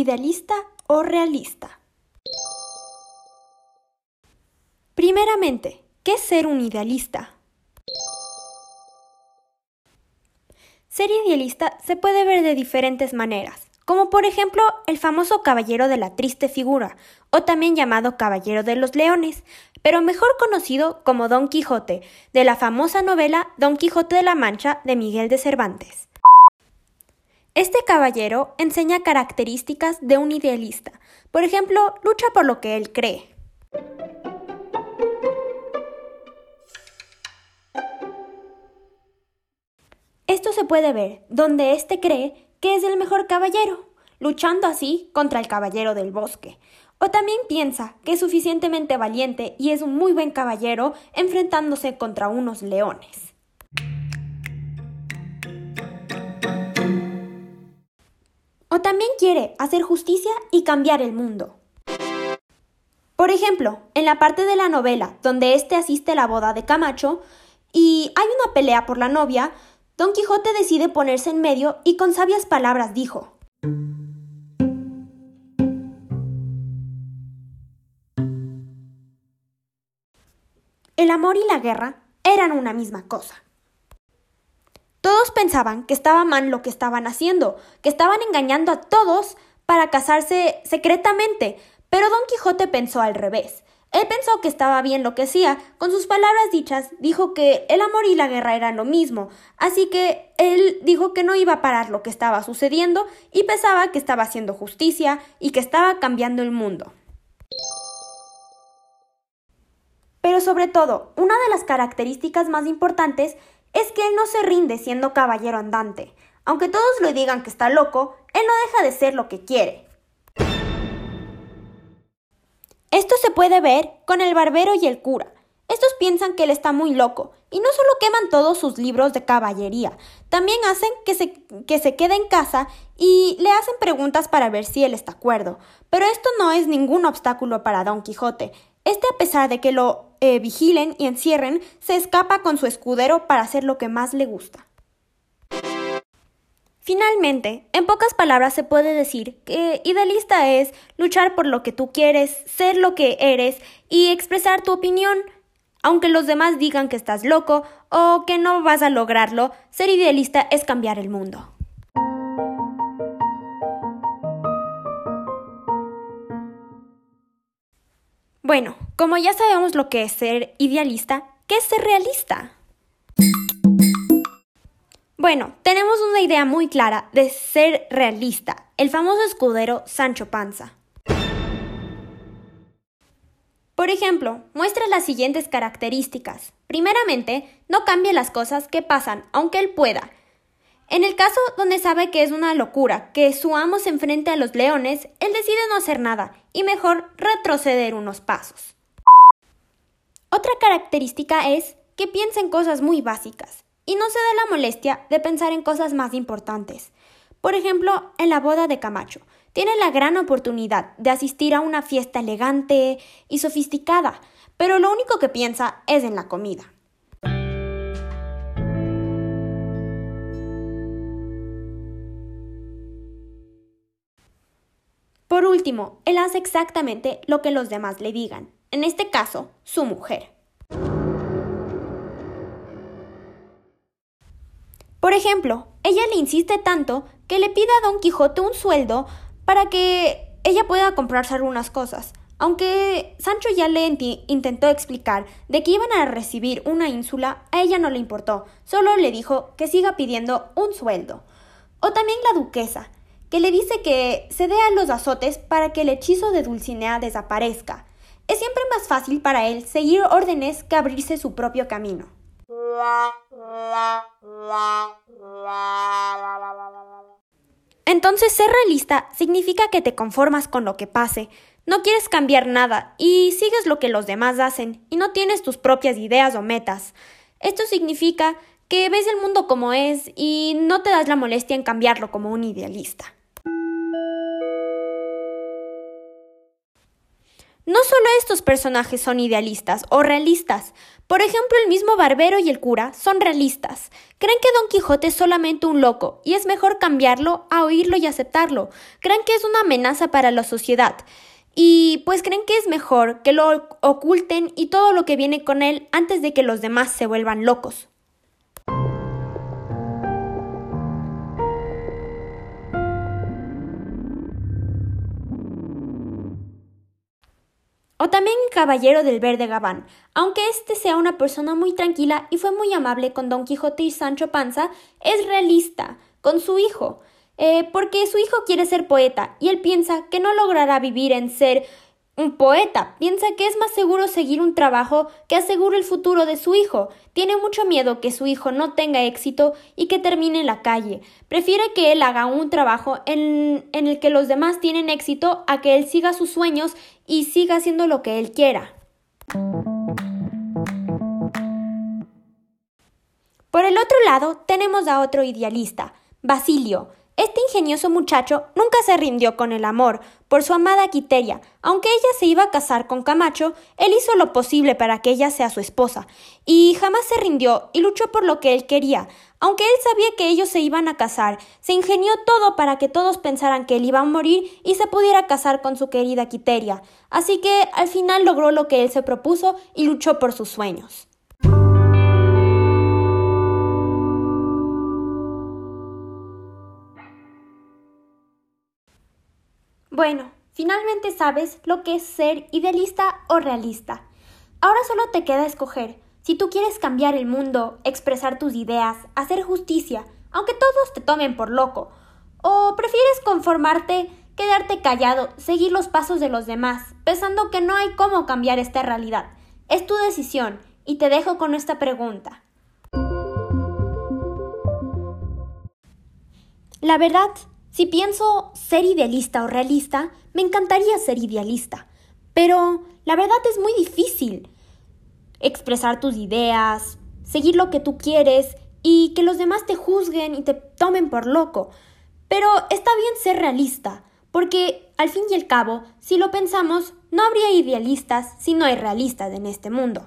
idealista o realista? Primeramente, ¿qué es ser un idealista? Ser idealista se puede ver de diferentes maneras, como por ejemplo el famoso Caballero de la Triste Figura, o también llamado Caballero de los Leones, pero mejor conocido como Don Quijote, de la famosa novela Don Quijote de la Mancha de Miguel de Cervantes. Este caballero enseña características de un idealista, por ejemplo, lucha por lo que él cree. Esto se puede ver donde éste cree que es el mejor caballero, luchando así contra el caballero del bosque. O también piensa que es suficientemente valiente y es un muy buen caballero enfrentándose contra unos leones. O también quiere hacer justicia y cambiar el mundo. Por ejemplo, en la parte de la novela donde éste asiste a la boda de Camacho y hay una pelea por la novia, Don Quijote decide ponerse en medio y con sabias palabras dijo El amor y la guerra eran una misma cosa. Todos pensaban que estaba mal lo que estaban haciendo, que estaban engañando a todos para casarse secretamente, pero Don Quijote pensó al revés. Él pensó que estaba bien lo que hacía. Con sus palabras dichas, dijo que el amor y la guerra eran lo mismo. Así que él dijo que no iba a parar lo que estaba sucediendo y pensaba que estaba haciendo justicia y que estaba cambiando el mundo. Pero sobre todo, una de las características más importantes es que él no se rinde siendo caballero andante. Aunque todos le digan que está loco, él no deja de ser lo que quiere. Esto se puede ver con el barbero y el cura. Estos piensan que él está muy loco, y no solo queman todos sus libros de caballería, también hacen que se, que se quede en casa y le hacen preguntas para ver si él está acuerdo. Pero esto no es ningún obstáculo para Don Quijote. Este, a pesar de que lo eh, vigilen y encierren, se escapa con su escudero para hacer lo que más le gusta. Finalmente, en pocas palabras se puede decir que idealista es luchar por lo que tú quieres, ser lo que eres y expresar tu opinión. Aunque los demás digan que estás loco o que no vas a lograrlo, ser idealista es cambiar el mundo. Bueno, como ya sabemos lo que es ser idealista, ¿qué es ser realista? Bueno, tenemos una idea muy clara de ser realista, el famoso escudero Sancho Panza. Por ejemplo, muestra las siguientes características. Primeramente, no cambie las cosas que pasan, aunque él pueda. En el caso donde sabe que es una locura que su amo se enfrente a los leones, él decide no hacer nada y mejor retroceder unos pasos. Otra característica es que piensa en cosas muy básicas y no se da la molestia de pensar en cosas más importantes. Por ejemplo, en la boda de Camacho, tiene la gran oportunidad de asistir a una fiesta elegante y sofisticada, pero lo único que piensa es en la comida. Por último, él hace exactamente lo que los demás le digan, en este caso, su mujer. Por ejemplo, ella le insiste tanto que le pide a Don Quijote un sueldo para que ella pueda comprarse algunas cosas. Aunque Sancho ya le intentó explicar de que iban a recibir una ínsula, a ella no le importó, solo le dijo que siga pidiendo un sueldo. O también la duquesa, que le dice que se dé a los azotes para que el hechizo de Dulcinea desaparezca. Es siempre más fácil para él seguir órdenes que abrirse su propio camino. Entonces ser realista significa que te conformas con lo que pase, no quieres cambiar nada y sigues lo que los demás hacen y no tienes tus propias ideas o metas. Esto significa que ves el mundo como es y no te das la molestia en cambiarlo como un idealista. No solo estos personajes son idealistas o realistas. Por ejemplo, el mismo Barbero y el cura son realistas. Creen que Don Quijote es solamente un loco y es mejor cambiarlo a oírlo y aceptarlo. Creen que es una amenaza para la sociedad. Y pues creen que es mejor que lo oculten y todo lo que viene con él antes de que los demás se vuelvan locos. También caballero del verde gabán. Aunque este sea una persona muy tranquila y fue muy amable con Don Quijote y Sancho Panza, es realista con su hijo, eh, porque su hijo quiere ser poeta y él piensa que no logrará vivir en ser un poeta piensa que es más seguro seguir un trabajo que asegure el futuro de su hijo. Tiene mucho miedo que su hijo no tenga éxito y que termine en la calle. Prefiere que él haga un trabajo en, en el que los demás tienen éxito a que él siga sus sueños y siga haciendo lo que él quiera. Por el otro lado tenemos a otro idealista, Basilio, este ingenioso muchacho nunca se rindió con el amor por su amada Quiteria. Aunque ella se iba a casar con Camacho, él hizo lo posible para que ella sea su esposa, y jamás se rindió y luchó por lo que él quería. Aunque él sabía que ellos se iban a casar, se ingenió todo para que todos pensaran que él iba a morir y se pudiera casar con su querida Quiteria. Así que al final logró lo que él se propuso y luchó por sus sueños. Bueno, finalmente sabes lo que es ser idealista o realista. Ahora solo te queda escoger si tú quieres cambiar el mundo, expresar tus ideas, hacer justicia, aunque todos te tomen por loco, o prefieres conformarte, quedarte callado, seguir los pasos de los demás, pensando que no hay cómo cambiar esta realidad. Es tu decisión y te dejo con esta pregunta. La verdad si pienso ser idealista o realista, me encantaría ser idealista, pero la verdad es muy difícil expresar tus ideas, seguir lo que tú quieres y que los demás te juzguen y te tomen por loco. Pero está bien ser realista, porque al fin y al cabo, si lo pensamos, no habría idealistas si no hay realistas en este mundo.